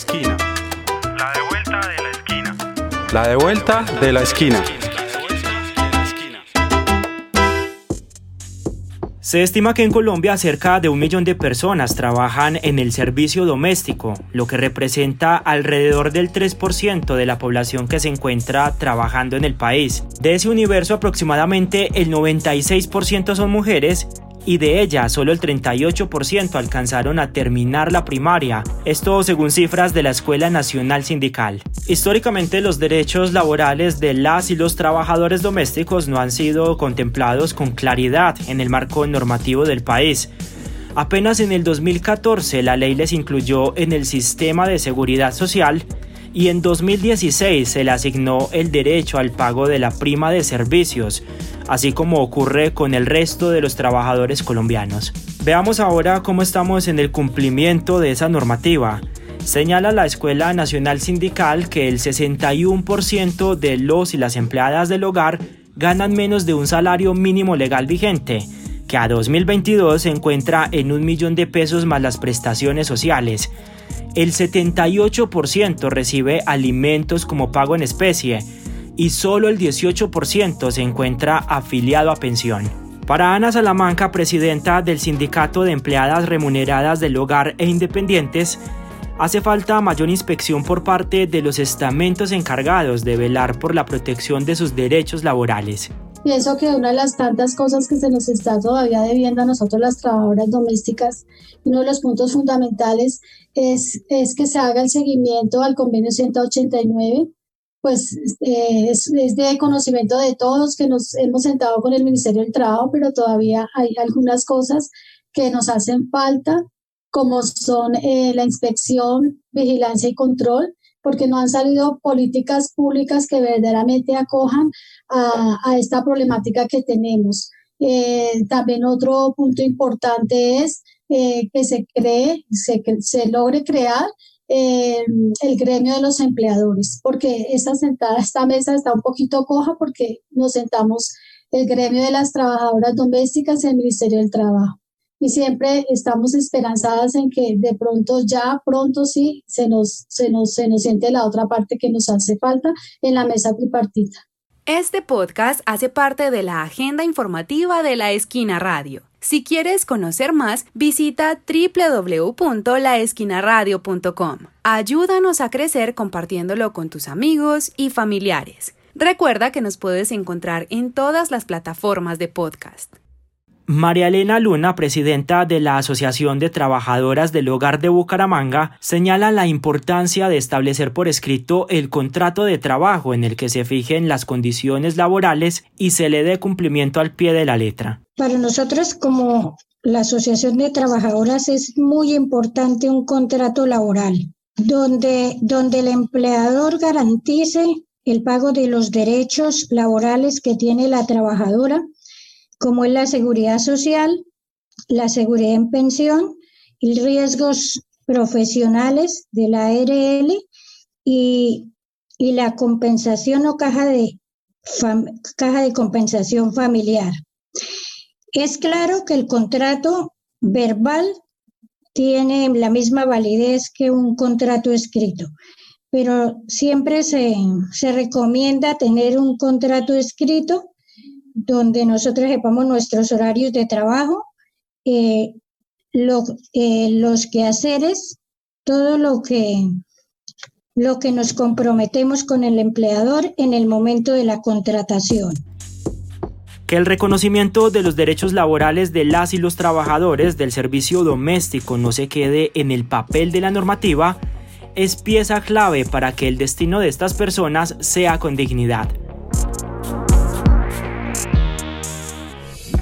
esquina. La de vuelta de la esquina. La de vuelta de la esquina. Se estima que en Colombia cerca de un millón de personas trabajan en el servicio doméstico, lo que representa alrededor del 3% de la población que se encuentra trabajando en el país. De ese universo aproximadamente el 96% son mujeres y de ellas solo el 38% alcanzaron a terminar la primaria, esto según cifras de la Escuela Nacional Sindical. Históricamente los derechos laborales de las y los trabajadores domésticos no han sido contemplados con claridad en el marco normativo del país. Apenas en el 2014 la ley les incluyó en el sistema de seguridad social y en 2016 se le asignó el derecho al pago de la prima de servicios, así como ocurre con el resto de los trabajadores colombianos. Veamos ahora cómo estamos en el cumplimiento de esa normativa. Señala la Escuela Nacional Sindical que el 61% de los y las empleadas del hogar ganan menos de un salario mínimo legal vigente, que a 2022 se encuentra en un millón de pesos más las prestaciones sociales. El 78% recibe alimentos como pago en especie y solo el 18% se encuentra afiliado a pensión. Para Ana Salamanca, presidenta del Sindicato de Empleadas Remuneradas del Hogar e Independientes, hace falta mayor inspección por parte de los estamentos encargados de velar por la protección de sus derechos laborales. Pienso que una de las tantas cosas que se nos está todavía debiendo a nosotros las trabajadoras domésticas, uno de los puntos fundamentales es, es que se haga el seguimiento al convenio 189, pues eh, es, es, de conocimiento de todos que nos hemos sentado con el Ministerio del Trabajo, pero todavía hay algunas cosas que nos hacen falta, como son eh, la inspección, vigilancia y control, porque no han salido políticas públicas que verdaderamente acojan a, esta problemática que tenemos. Eh, también otro punto importante es eh, que se cree, se, logre crear eh, el gremio de los empleadores, porque esta, sentada, esta mesa está un poquito coja porque nos sentamos el gremio de las trabajadoras domésticas y el Ministerio del Trabajo y siempre estamos esperanzadas en que de pronto ya pronto sí se nos se nos se nos siente la otra parte que nos hace falta en la mesa tripartita. Este podcast hace parte de la agenda informativa de La Esquina Radio. Si quieres conocer más, visita www.laesquinaradio.com. Ayúdanos a crecer compartiéndolo con tus amigos y familiares. Recuerda que nos puedes encontrar en todas las plataformas de podcast. María Elena Luna, presidenta de la Asociación de Trabajadoras del Hogar de Bucaramanga, señala la importancia de establecer por escrito el contrato de trabajo en el que se fijen las condiciones laborales y se le dé cumplimiento al pie de la letra. Para nosotros como la Asociación de Trabajadoras es muy importante un contrato laboral donde, donde el empleador garantice el pago de los derechos laborales que tiene la trabajadora como es la seguridad social, la seguridad en pensión y riesgos profesionales de la ARL y, y la compensación o caja de, caja de compensación familiar. Es claro que el contrato verbal tiene la misma validez que un contrato escrito, pero siempre se, se recomienda tener un contrato escrito donde nosotros sepamos nuestros horarios de trabajo, eh, lo, eh, los quehaceres, todo lo que, lo que nos comprometemos con el empleador en el momento de la contratación. Que el reconocimiento de los derechos laborales de las y los trabajadores del servicio doméstico no se quede en el papel de la normativa es pieza clave para que el destino de estas personas sea con dignidad.